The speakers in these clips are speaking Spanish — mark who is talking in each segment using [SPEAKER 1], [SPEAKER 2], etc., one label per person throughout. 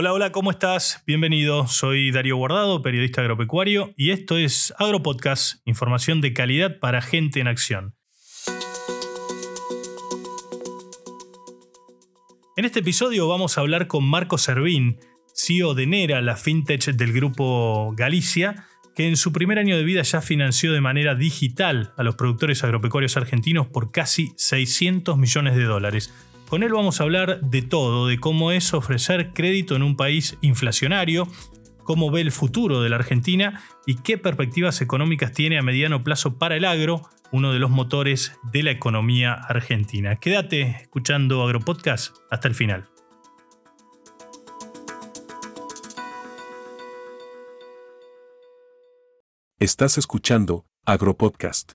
[SPEAKER 1] Hola, hola, ¿cómo estás? Bienvenido. Soy Darío Guardado, periodista agropecuario, y esto es AgroPodcast, información de calidad para gente en acción. En este episodio vamos a hablar con Marco Servín, CEO de Nera, la fintech del grupo Galicia, que en su primer año de vida ya financió de manera digital a los productores agropecuarios argentinos por casi 600 millones de dólares con él vamos a hablar de todo, de cómo es ofrecer crédito en un país inflacionario, cómo ve el futuro de la Argentina y qué perspectivas económicas tiene a mediano plazo para el agro, uno de los motores de la economía argentina. Quédate escuchando Agropodcast hasta el final.
[SPEAKER 2] Estás escuchando Agropodcast.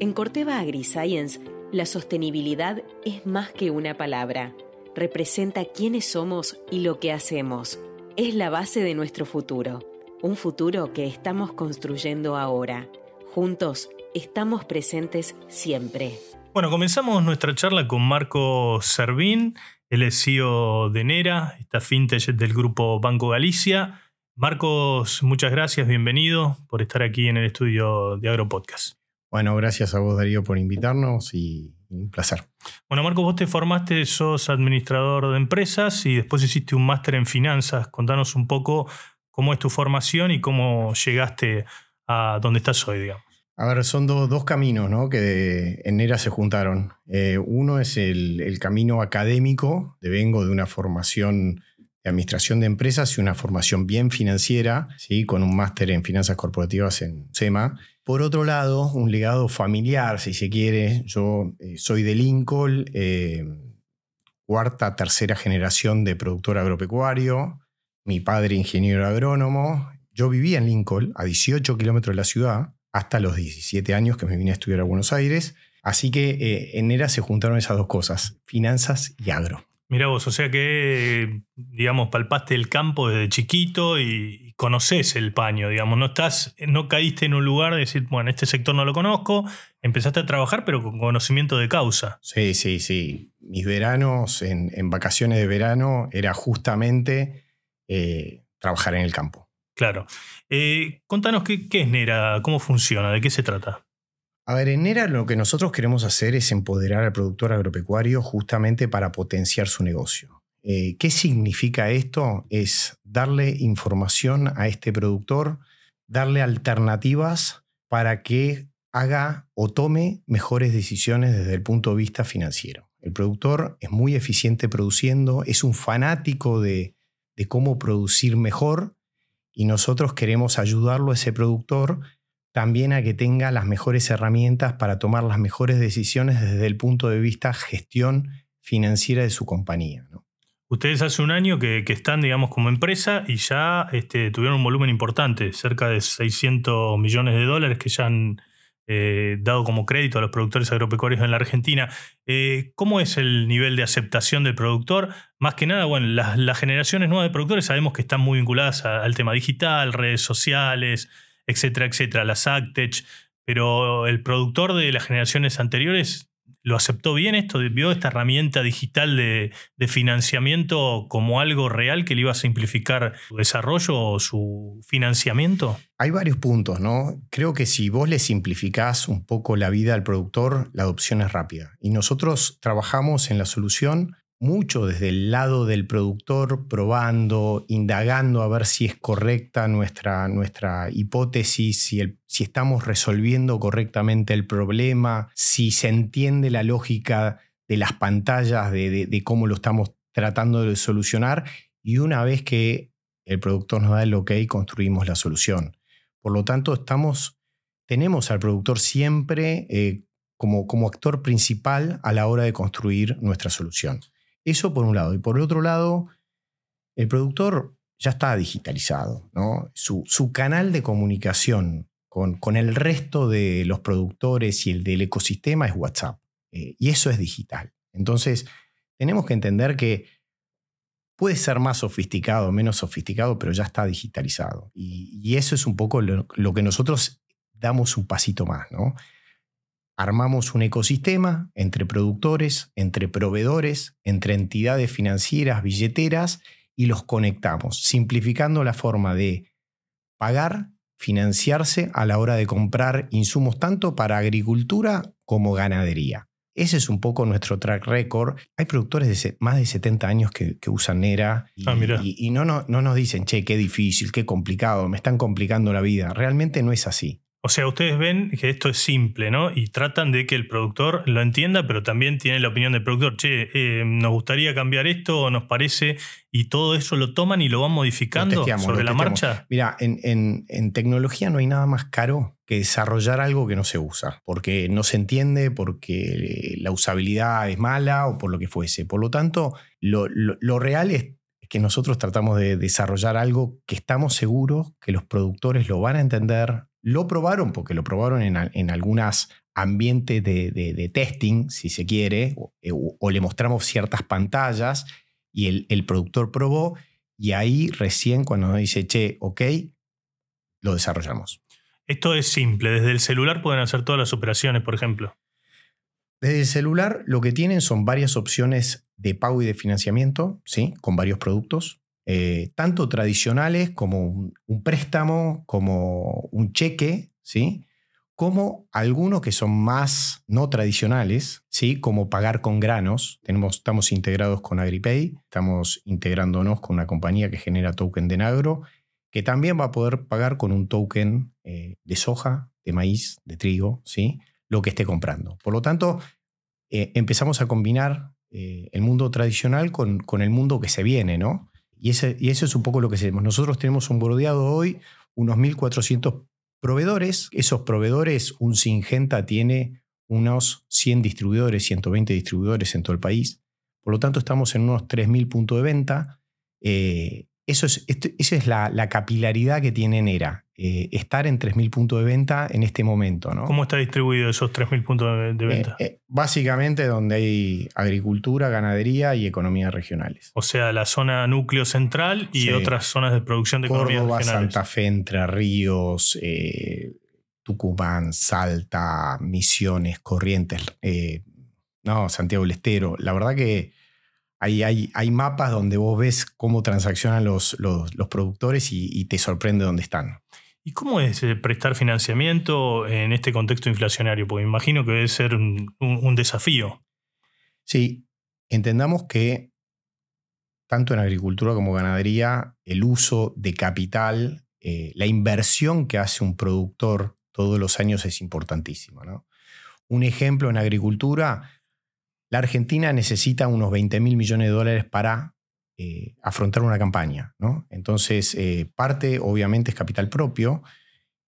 [SPEAKER 3] En Corteva AgriScience la sostenibilidad es más que una palabra. Representa quiénes somos y lo que hacemos. Es la base de nuestro futuro. Un futuro que estamos construyendo ahora. Juntos estamos presentes siempre.
[SPEAKER 1] Bueno, comenzamos nuestra charla con Marco Servín, el es CEO de Nera, esta fintech del grupo Banco Galicia. Marcos, muchas gracias, bienvenido por estar aquí en el estudio de Agropodcast.
[SPEAKER 4] Bueno, gracias a vos Darío por invitarnos y un placer.
[SPEAKER 1] Bueno, Marco, vos te formaste, sos administrador de empresas y después hiciste un máster en finanzas. Contanos un poco cómo es tu formación y cómo llegaste a donde estás hoy, digamos.
[SPEAKER 4] A ver, son dos caminos ¿no? que en NERA se juntaron. Eh, uno es el, el, camino académico, de vengo de una formación de administración de empresas y una formación bien financiera, ¿sí? con un máster en finanzas corporativas en SEMA. Por otro lado, un legado familiar, si se quiere. Yo eh, soy de Lincoln, eh, cuarta, tercera generación de productor agropecuario. Mi padre ingeniero agrónomo. Yo vivía en Lincoln, a 18 kilómetros de la ciudad, hasta los 17 años que me vine a estudiar a Buenos Aires. Así que eh, en ERA se juntaron esas dos cosas, finanzas y agro.
[SPEAKER 1] Mira vos, o sea que, digamos, palpaste el campo desde chiquito y conoces el paño, digamos, no estás, no caíste en un lugar de decir, bueno, este sector no lo conozco, empezaste a trabajar, pero con conocimiento de causa.
[SPEAKER 4] Sí, sí, sí. Mis veranos, en, vacaciones de verano, era justamente eh, trabajar en el campo.
[SPEAKER 1] Claro. Eh, contanos qué, qué es NERA, cómo funciona, de qué se trata.
[SPEAKER 4] A ver, en NERA lo que nosotros queremos hacer es empoderar al productor agropecuario justamente para potenciar su negocio. Eh, ¿Qué significa esto? Es darle información a este productor, darle alternativas para que haga o tome mejores decisiones desde el punto de vista financiero. El productor es muy eficiente produciendo, es un fanático de, de cómo producir mejor y nosotros queremos ayudarlo a ese productor también a que tenga las mejores herramientas para tomar las mejores decisiones desde el punto de vista gestión financiera de su compañía.
[SPEAKER 1] Ustedes hace un año que, están, digamos, como empresa y ya este, tuvieron un volumen importante, cerca de 600 millones de dólares que ya han eh, dado como crédito a los productores agropecuarios en la Argentina. Eh, ¿Cómo es el nivel de aceptación del productor? Más que nada, bueno, las, las generaciones nuevas de productores sabemos que están muy vinculadas al tema digital, redes sociales, etcétera, etcétera, las Actech, pero el productor de las generaciones anteriores lo aceptó bien esto, vio esta herramienta digital de, financiamiento como algo real que le iba a simplificar su desarrollo o su financiamiento?
[SPEAKER 4] Hay varios puntos, ¿no? Creo que si vos le simplificás un poco la vida al productor, la adopción es rápida. Y nosotros trabajamos en la solución mucho desde el lado del productor, probando, indagando a ver si es correcta nuestra, nuestra hipótesis, si, el, si estamos resolviendo correctamente el problema, si se entiende la lógica de las pantallas, de, cómo lo estamos tratando de solucionar. Y una vez que el productor nos da el ok, construimos la solución. Por lo tanto, estamos, tenemos al productor siempre eh, como, como actor principal a la hora de construir nuestra solución. Eso por un lado. Y por el otro lado, el productor ya está digitalizado. ¿no? Su, canal de comunicación con, con, el resto de los productores y el del ecosistema es WhatsApp. Eh, y eso es digital. Entonces, tenemos que entender que puede ser más sofisticado, menos sofisticado, pero ya está digitalizado. Y, eso es un poco lo, lo, que nosotros damos un pasito más. ¿no? Armamos un ecosistema entre productores, entre proveedores, entre entidades financieras, billeteras, y los conectamos, simplificando la forma de pagar, financiarse a la hora de comprar insumos tanto para agricultura como ganadería. Ese es un poco nuestro track record. Hay productores de más de 70 años que, usan Nera y,
[SPEAKER 1] ah,
[SPEAKER 4] y, no, no, no nos dicen, che, qué difícil, qué complicado, me están complicando la vida. Realmente no es así.
[SPEAKER 1] O sea, ustedes ven que esto es simple, ¿no? Y tratan de que el productor lo entienda, pero también tiene la opinión del productor. Che, eh, nos gustaría cambiar esto o nos parece, y todo eso lo toman y lo van modificando sobre la marcha.
[SPEAKER 4] Mira, en, en, tecnología no hay nada más caro que desarrollar algo que no se usa, porque no se entiende, porque la usabilidad es mala o por lo que fuese. Por lo tanto, lo, lo real es que nosotros tratamos de desarrollar algo que estamos seguros que los productores lo van a entender, lo probaron porque lo probaron en, en algunos ambientes de, testing, si se quiere, eh, o, le mostramos ciertas pantallas y el, productor probó y ahí recién cuando nos dice, che, ok, lo desarrollamos.
[SPEAKER 1] Esto es simple, desde el celular pueden hacer todas las operaciones, por ejemplo.
[SPEAKER 4] Desde el celular lo que tienen son varias opciones de pago y de financiamiento, ¿sí? con varios productos. Eh, tanto tradicionales como un, préstamo, como un cheque, ¿sí? como algunos que son más no tradicionales, ¿sí? como pagar con granos. Tenemos, estamos integrados con AgriPay, estamos integrándonos con una compañía que genera token de Nagro, que también va a poder pagar con un token eh, de soja, de maíz, de trigo, ¿sí? lo que esté comprando. Por lo tanto, eh, empezamos a combinar el mundo tradicional con, con, el mundo que se viene, ¿no? Y, ese, y eso es un poco lo que hacemos. Nosotros tenemos un bordeado hoy, unos 1.400 proveedores. Esos proveedores, un Singenta tiene unos 100 distribuidores, 120 distribuidores en todo el país. Por lo tanto, estamos en unos 3.000 puntos de venta. Eh, eso es, esa es la, capilaridad que tiene Nera. Eh, estar en 3.000 puntos de venta en este momento. ¿no?
[SPEAKER 1] ¿Cómo está distribuido esos 3.000 puntos de, venta?
[SPEAKER 4] Eh, básicamente donde hay agricultura, ganadería y economías regionales.
[SPEAKER 1] O sea, la zona núcleo central y otras zonas de producción de economías regionales.
[SPEAKER 4] Santa Fe, Entre Ríos, Tucumán, Salta, Misiones, Corrientes, no, Santiago del Estero. La verdad que hay, hay, mapas donde vos ves cómo transaccionan los, los, productores y, te sorprende dónde están.
[SPEAKER 1] ¿Y cómo es eh, prestar financiamiento en este contexto inflacionario? Porque me imagino que debe ser un, desafío.
[SPEAKER 4] Sí, entendamos que tanto en agricultura como ganadería, el uso de capital, eh, la inversión que hace un productor todos los años es importantísima. Un ejemplo en agricultura, la Argentina necesita unos 20 mil millones de dólares para eh, afrontar una campaña. ¿no? Entonces, eh, parte obviamente es capital propio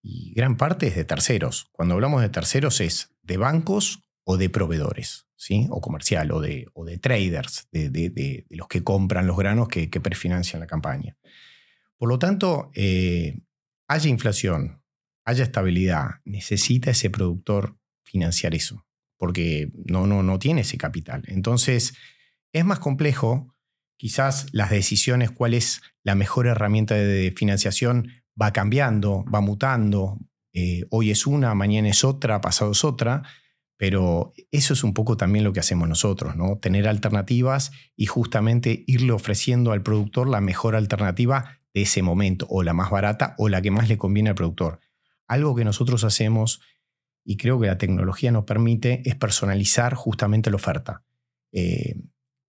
[SPEAKER 4] y gran parte es de terceros. Cuando hablamos de terceros es de bancos o de proveedores, ¿sí? o comercial, o de, traders, de, los que compran los granos que, prefinancian la campaña. Por lo tanto, eh, haya inflación, haya estabilidad, necesita ese productor financiar eso porque no, no, no tiene ese capital. Entonces, es más complejo, quizás las decisiones, cuál es la mejor herramienta de financiación, va cambiando, va mutando, eh, hoy es una, mañana es otra, pasado es otra, pero eso es un poco también lo que hacemos nosotros, ¿no? Tener alternativas y justamente irle ofreciendo al productor la mejor alternativa de ese momento, o la más barata, o la que más le conviene al productor. Algo que nosotros hacemos y creo que la tecnología nos permite es personalizar justamente la oferta. Eh,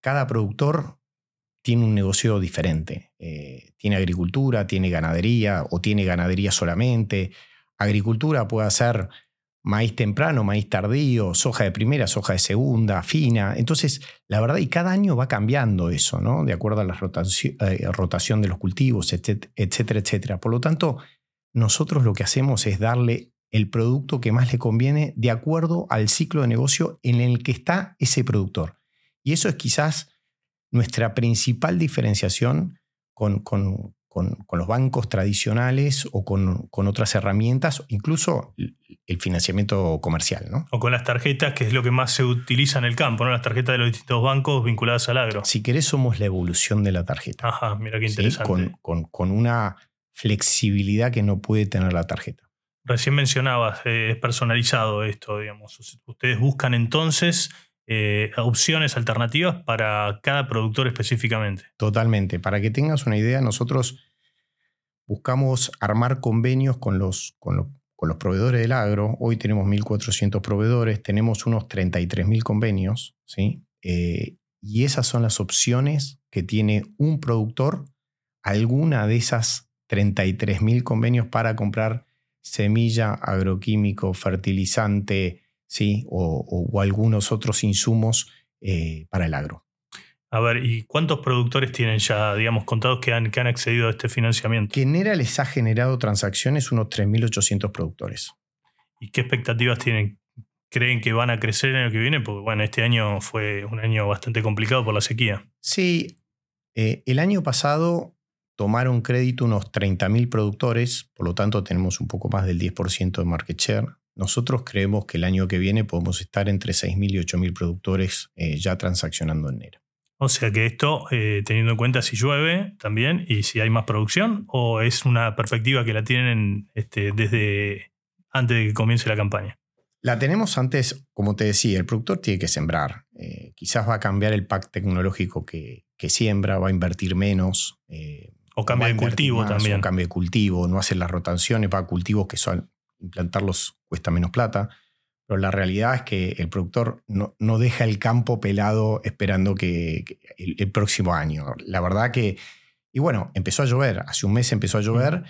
[SPEAKER 4] cada productor tiene un negocio diferente. Eh, tiene agricultura, tiene ganadería o tiene ganadería solamente. Agricultura puede ser maíz temprano, maíz tardío, soja de primera, soja de segunda, fina. Entonces, la verdad, y cada año va cambiando eso, ¿no? De acuerdo a la rotación, eh, rotación de los cultivos, etcétera, etcétera. Por lo tanto, nosotros lo que hacemos es darle el producto que más le conviene de acuerdo al ciclo de negocio en el que está ese productor. Y eso es quizás nuestra principal diferenciación con, los bancos tradicionales o con, otras herramientas, incluso el financiamiento comercial. ¿no?
[SPEAKER 1] O con las tarjetas, que es lo que más se utiliza en el campo, ¿no? las tarjetas de los distintos bancos vinculadas al agro.
[SPEAKER 4] Si querés, somos la evolución de la tarjeta.
[SPEAKER 1] Ajá, mira qué interesante.
[SPEAKER 4] con una flexibilidad que no puede tener la tarjeta.
[SPEAKER 1] Recién mencionabas, eh, es personalizado esto, digamos. Ustedes buscan entonces eh, opciones alternativas para cada productor específicamente.
[SPEAKER 4] Totalmente. Para que tengas una idea, nosotros buscamos armar convenios con los, con los, proveedores del agro. Hoy tenemos 1.400 proveedores, tenemos unos 33.000 convenios, ¿sí? Eh, y esas son las opciones que tiene un productor, alguna de esas 33.000 convenios para comprar semilla, agroquímico, fertilizante, ¿sí? o, algunos otros insumos eh, para el agro.
[SPEAKER 1] A ver, ¿y cuántos productores tienen ya, digamos, contados que han, que han accedido a este financiamiento?
[SPEAKER 4] Genera les ha generado transacciones unos 3.800 productores.
[SPEAKER 1] ¿Y qué expectativas tienen? ¿Creen que van a crecer el año que viene? Porque, bueno, este año fue un año bastante complicado por la sequía.
[SPEAKER 4] Sí, eh, el año pasado tomaron crédito unos 30.000 productores, por lo tanto tenemos un poco más del 10% de market share. Nosotros creemos que el año que viene podemos estar entre 6.000 y 8.000 productores eh, ya transaccionando en enero.
[SPEAKER 1] O sea que esto, eh, teniendo en cuenta si llueve también y si hay más producción, o es una perspectiva que la tienen este, desde antes de que comience la campaña.
[SPEAKER 4] La tenemos antes, como te decía, el productor tiene que sembrar. Eh, quizás va a cambiar el pack tecnológico que, siembra, va a invertir menos.
[SPEAKER 1] O cambia de cultivo también. O
[SPEAKER 4] cambia de cultivo, no hace las rotaciones, va a cultivos que son implantarlos cuesta menos plata, pero la realidad es que el productor no, no deja el campo pelado esperando que, el, próximo año. La verdad que, y bueno, empezó a llover, hace un mes empezó a llover,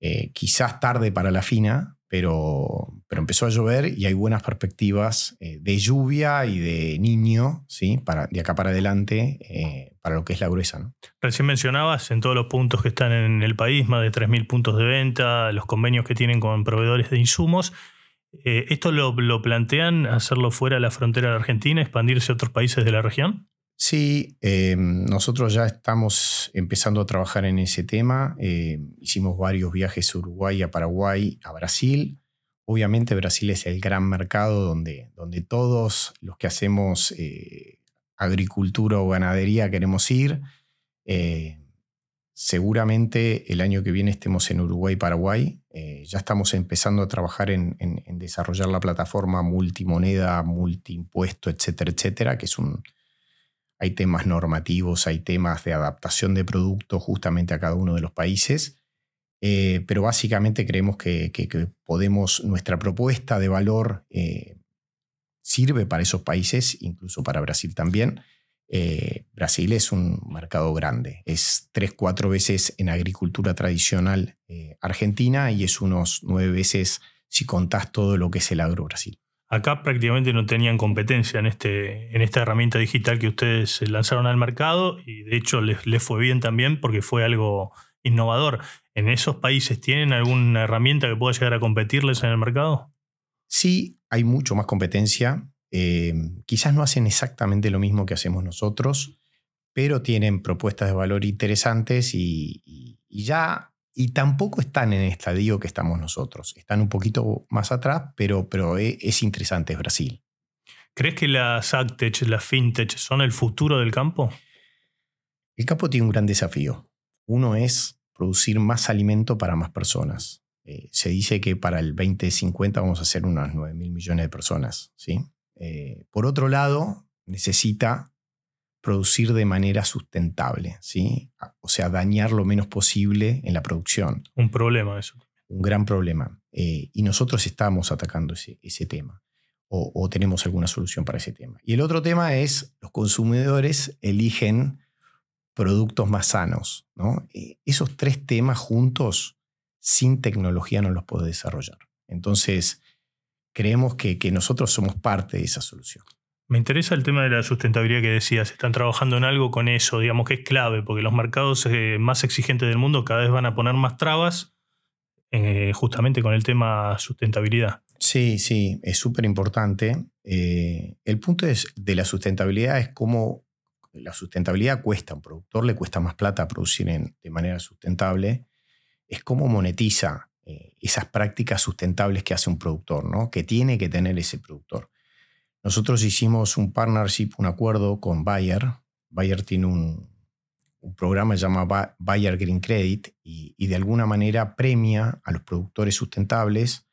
[SPEAKER 4] eh, quizás tarde para la fina, pero, pero empezó a llover y hay buenas perspectivas eh, de lluvia y de niño, ¿sí? Para, de acá para adelante, eh, para lo que es la gruesa. ¿no?
[SPEAKER 1] Recién mencionabas en todos los puntos que están en el país, más de 3.000 puntos de venta, los convenios que tienen con proveedores de insumos. Eh, ¿Esto lo, lo, plantean hacerlo fuera de la frontera de Argentina, expandirse a otros países de la región?
[SPEAKER 4] Sí, nosotros ya estamos empezando a trabajar en ese tema. hicimos varios viajes a Uruguay, a Paraguay, a Brasil. Obviamente Brasil es el gran mercado donde, donde todos los que hacemos eh, agricultura o ganadería queremos ir. Eh, seguramente el año que viene estemos en Uruguay Paraguay. Eh, ya estamos empezando a trabajar en, desarrollar la plataforma multimoneda, multiimpuesto, etcétera, etcétera, que es un... Hay temas normativos, hay temas de adaptación de productos justamente a cada uno de los países. Eh, pero básicamente creemos que, podemos, nuestra propuesta de valor eh, sirve para esos países, incluso para Brasil también. Eh, Brasil es un mercado grande, es tres, cuatro veces en agricultura tradicional argentina y es unos nueve veces si contás todo lo que es el agro Brasil.
[SPEAKER 1] Acá prácticamente no tenían competencia en, este, en esta herramienta digital que ustedes lanzaron al mercado y de hecho les, les fue bien también porque fue algo innovador. ¿En esos países tienen alguna herramienta que pueda llegar a competirles en el mercado?
[SPEAKER 4] Sí, hay mucho más competencia. Eh, quizás no hacen exactamente lo mismo que hacemos nosotros, pero tienen propuestas de valor interesantes y, ya, y tampoco están en el estadio que estamos nosotros. Están un poquito más atrás, pero, pero e, es, interesante, es Brasil.
[SPEAKER 1] ¿Crees que las AgTech, las FinTech son el futuro del campo?
[SPEAKER 4] El campo tiene un gran desafío. Uno es producir más alimento para más personas. Eh, se dice que para el 2050 vamos a ser unas 9 mil millones de personas. ¿sí? Eh, por otro lado, necesita producir de manera sustentable, ¿sí? o sea, dañar lo menos posible en la producción.
[SPEAKER 1] Un problema eso.
[SPEAKER 4] Un gran problema. Eh, y nosotros estamos atacando ese, ese tema. O, o, tenemos alguna solución para ese tema. Y el otro tema es, los consumidores eligen productos más sanos. ¿no? Eh, esos tres temas juntos, sin tecnología no los puedo desarrollar. Entonces, creemos que, nosotros somos parte de esa solución.
[SPEAKER 1] Me interesa el tema de la sustentabilidad que decías. Están trabajando en algo con eso, digamos que es clave, porque los mercados eh, más exigentes del mundo cada vez van a poner más trabas eh, justamente con el tema sustentabilidad.
[SPEAKER 4] Sí, sí, es súper importante. el punto es, de la sustentabilidad es cómo la sustentabilidad cuesta, a un productor le cuesta más plata producir de manera sustentable, es cómo monetiza eh, esas prácticas sustentables que hace un productor, ¿no? que tiene que tener ese productor. Nosotros hicimos un partnership, un acuerdo con Bayer. Bayer tiene un, programa que se llama Bayer Green Credit y, de alguna manera premia a los productores sustentables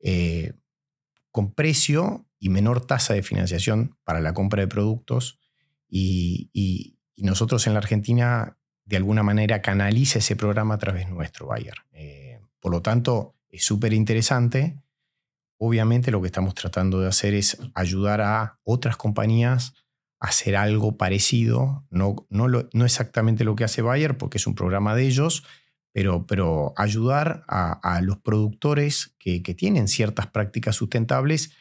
[SPEAKER 4] eh, con precio y menor tasa de financiación para la compra de productos y nosotros en la Argentina de alguna manera canaliza ese programa a través nuestro, Bayer. Eh, por lo tanto, es súper interesante. Obviamente lo que estamos tratando de hacer es ayudar a otras compañías a hacer algo parecido, no, no, no exactamente lo que hace Bayer, porque es un programa de ellos, pero, pero ayudar a, a los productores que, que tienen ciertas prácticas sustentables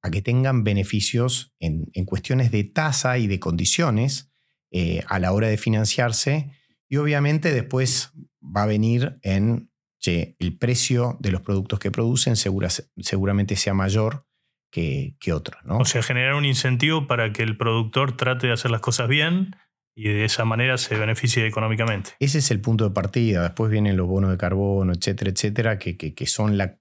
[SPEAKER 4] a que tengan beneficios en, en cuestiones de tasa y de condiciones eh, a la hora de financiarse. Y obviamente después va a venir en, che, el precio de los productos que producen segura- seguramente sea mayor que, que otros. ¿no?
[SPEAKER 1] O sea, generar un incentivo para que el productor trate de hacer las cosas bien y de esa manera se beneficie económicamente.
[SPEAKER 4] Ese es el punto de partida. Después vienen los bonos de carbono, etcétera, etcétera, que, que- que son la,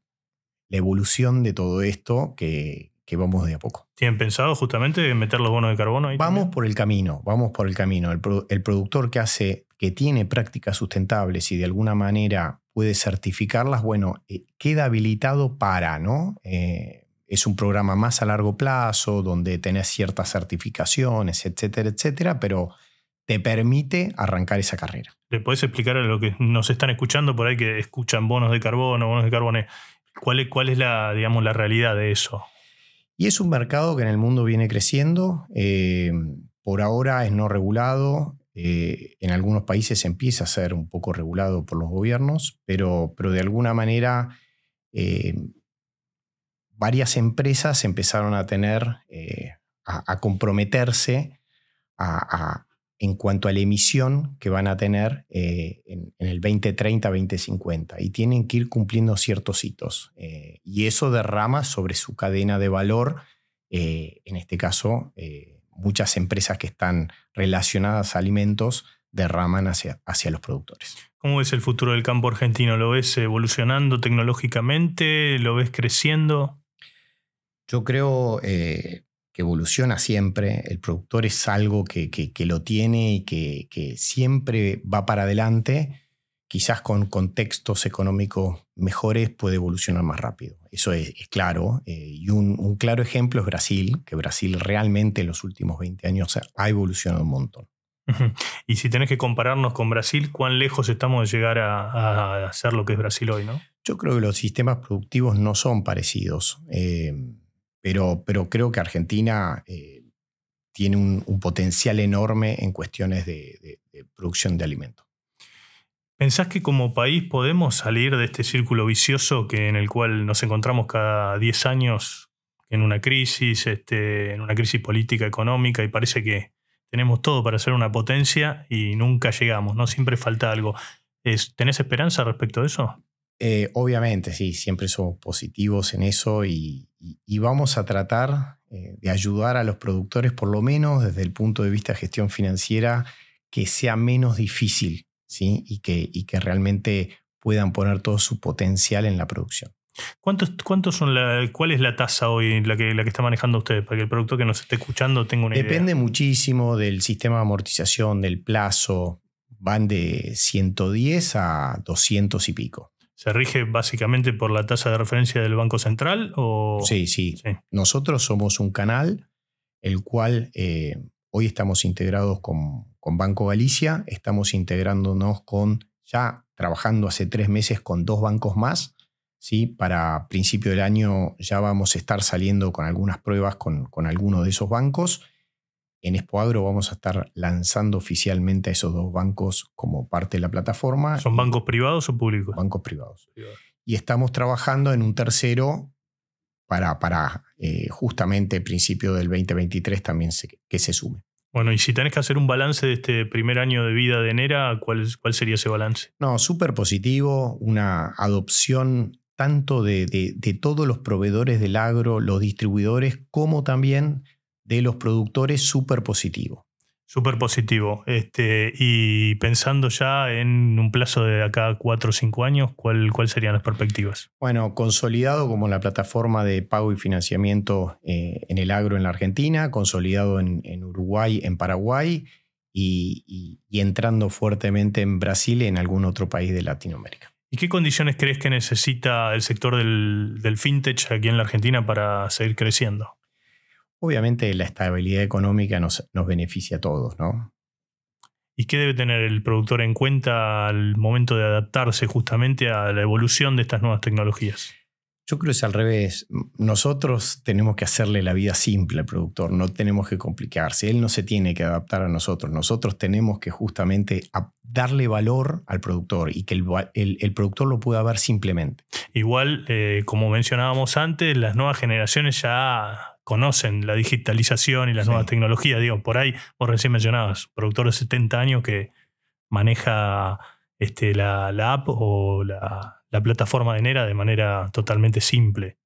[SPEAKER 4] la evolución de todo esto que, que vamos de a poco.
[SPEAKER 1] ¿Tienen pensado justamente meter los bonos de carbono ahí?
[SPEAKER 4] Vamos
[SPEAKER 1] también?
[SPEAKER 4] por el camino, vamos por el camino. El, pro- el productor que hace, que tiene prácticas sustentables y de alguna manera puede certificarlas, bueno, eh, queda habilitado para, ¿no? Eh, es un programa más a largo plazo, donde tenés ciertas certificaciones, etcétera, etcétera, pero te permite arrancar esa carrera.
[SPEAKER 1] ¿Le podés explicar a los que nos están escuchando por ahí que escuchan bonos de carbono, bonos de carbono? ¿Cuál es, cuál es la, digamos, la realidad de eso?
[SPEAKER 4] Y es un mercado que en el mundo viene creciendo. eh, por ahora es no regulado. Eh, en algunos países empieza a ser un poco regulado por los gobiernos, pero, pero de alguna manera eh, varias empresas empezaron a tener, eh, a, comprometerse a- en cuanto a la emisión que van a tener en, en el 2030, 2050, y tienen que ir cumpliendo ciertos hitos. y eso derrama sobre su cadena de valor, en este caso, muchas empresas que están relacionadas a alimentos derraman hacia, hacia los productores.
[SPEAKER 1] ¿Cómo ves el futuro del campo argentino? ¿Lo ves evolucionando tecnológicamente? ¿Lo ves creciendo?
[SPEAKER 4] Yo creo eh, que evoluciona siempre. El productor es algo que, que- que lo tiene y que, que siempre va para adelante. Quizás con contextos económicos mejores puede evolucionar más rápido. Eso es, es claro. eh, y un, un claro ejemplo es Brasil, que Brasil realmente en los últimos 20 años ha- evolucionado un montón.
[SPEAKER 1] Y si tenés que compararnos con Brasil, ¿cuán lejos estamos de llegar a, a hacer lo que es Brasil hoy, no?
[SPEAKER 4] Yo creo que los sistemas productivos no son parecidos, eh, pero, pero creo que Argentina eh, tiene un, un potencial enorme en cuestiones de, de- de producción de alimentos.
[SPEAKER 1] ¿Pensás que como país podemos salir de este círculo vicioso que, en el cual nos encontramos cada 10 años en una crisis, este, en una crisis política, económica, y parece que tenemos todo para ser una potencia y nunca llegamos, ¿no? Siempre falta algo. Es- ¿Tenés esperanza respecto de eso?
[SPEAKER 4] Eh, obviamente, sí, siempre somos positivos en eso y vamos a tratar eh, de ayudar a los productores, por lo menos desde el punto de vista de gestión financiera, que sea menos difícil ¿sí? y, que, y que realmente puedan poner todo su potencial en la producción.
[SPEAKER 1] ¿Cuántos, cuántos son la, ¿Cuál es la tasa hoy la que, la que está manejando usted? Para que el productor que nos esté escuchando tenga una
[SPEAKER 4] Depende
[SPEAKER 1] idea.
[SPEAKER 4] muchísimo del sistema de amortización, del plazo. Van de 110 a 200 y pico.
[SPEAKER 1] ¿Se rige básicamente por la tasa de referencia del Banco Central? O...
[SPEAKER 4] Sí, sí.
[SPEAKER 1] Sí.
[SPEAKER 4] Nosotros somos un canal, el cual eh, hoy estamos integrados con, con Banco Galicia, estamos integrándonos con, ya trabajando hace tres meses con dos bancos más. ¿sí? Para principio del año ya vamos a estar saliendo con algunas pruebas con, con alguno de esos bancos. En Expoagro vamos a estar lanzando oficialmente a esos dos bancos como parte de la plataforma.
[SPEAKER 1] ¿Son bancos privados o públicos?
[SPEAKER 4] bancos privados. Y estamos trabajando en un tercero para, para eh, justamente principio del 2023 también se- que se sume.
[SPEAKER 1] Bueno, y si tenés que hacer un balance de este primer año de vida de Nera, ¿cuál, cuál sería ese balance?
[SPEAKER 4] No, súper positivo, una adopción tanto de, de- de todos los proveedores del agro, los distribuidores, como también de los productores, súper positivo.
[SPEAKER 1] Súper positivo. Este, y pensando ya en un plazo de acá 4 o 5 años, ¿cuál, ¿cuáles serían las perspectivas?
[SPEAKER 4] Bueno, consolidado como la plataforma de pago y financiamiento eh, en el agro en la Argentina, consolidado en, en Uruguay, en Paraguay y, y- y entrando fuertemente en Brasil y en algún otro país de Latinoamérica.
[SPEAKER 1] ¿Y qué condiciones crees que necesita el sector del, del fintech aquí en la Argentina para seguir creciendo?
[SPEAKER 4] Obviamente la estabilidad económica nos, nos beneficia a todos, ¿no?
[SPEAKER 1] ¿Y qué debe tener el productor en cuenta al momento de adaptarse justamente a la evolución de estas nuevas tecnologías?
[SPEAKER 4] Yo creo que es al revés. Nosotros tenemos que hacerle la vida simple al productor, no tenemos que complicarse. Él no se tiene que adaptar a nosotros. Nosotros tenemos que justamente darle valor al productor y que el, productor lo pueda ver simplemente.
[SPEAKER 1] Igual, eh, como mencionábamos antes, las nuevas generaciones ya conocen la digitalización y las nuevas tecnologías. Digo, por ahí, vos recién mencionabas, productor de 70 años que maneja este, la, la app o la, la plataforma de Nera de manera totalmente simple.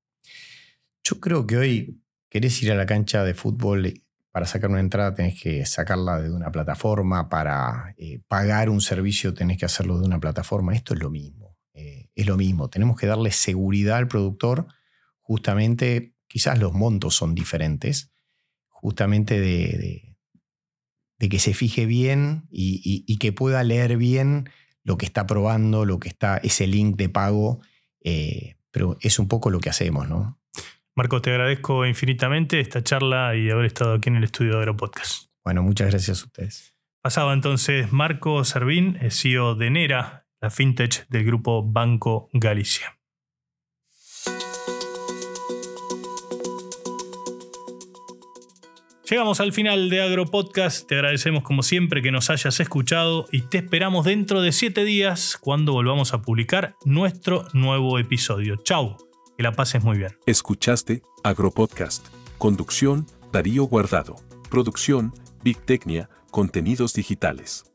[SPEAKER 4] Yo creo que hoy querés ir a la cancha de fútbol para sacar una entrada tenés que sacarla de una plataforma, para eh, pagar un servicio tenés que hacerlo de una plataforma. Esto es lo mismo, eh, es lo mismo. Tenemos que darle seguridad al productor, justamente, quizás los montos son diferentes, justamente de, de, que se fije bien y que pueda leer bien lo que está probando, lo que está, ese link de pago, eh, pero es un poco lo que hacemos, ¿no?
[SPEAKER 1] Marco, te agradezco infinitamente esta charla y haber estado aquí en el estudio de Aeropodcast.
[SPEAKER 4] Bueno, muchas gracias a ustedes.
[SPEAKER 1] Pasaba entonces Marco Servín, CEO de Nera, la fintech del grupo Banco Galicia. Llegamos al final de Agro Podcast. Te agradecemos como siempre que nos hayas escuchado y te esperamos dentro de siete días cuando volvamos a publicar nuestro nuevo episodio. Chau, que la pases muy bien.
[SPEAKER 2] Escuchaste Agro Podcast. Conducción Darío Guardado. Producción Big Tecnia. Contenidos digitales.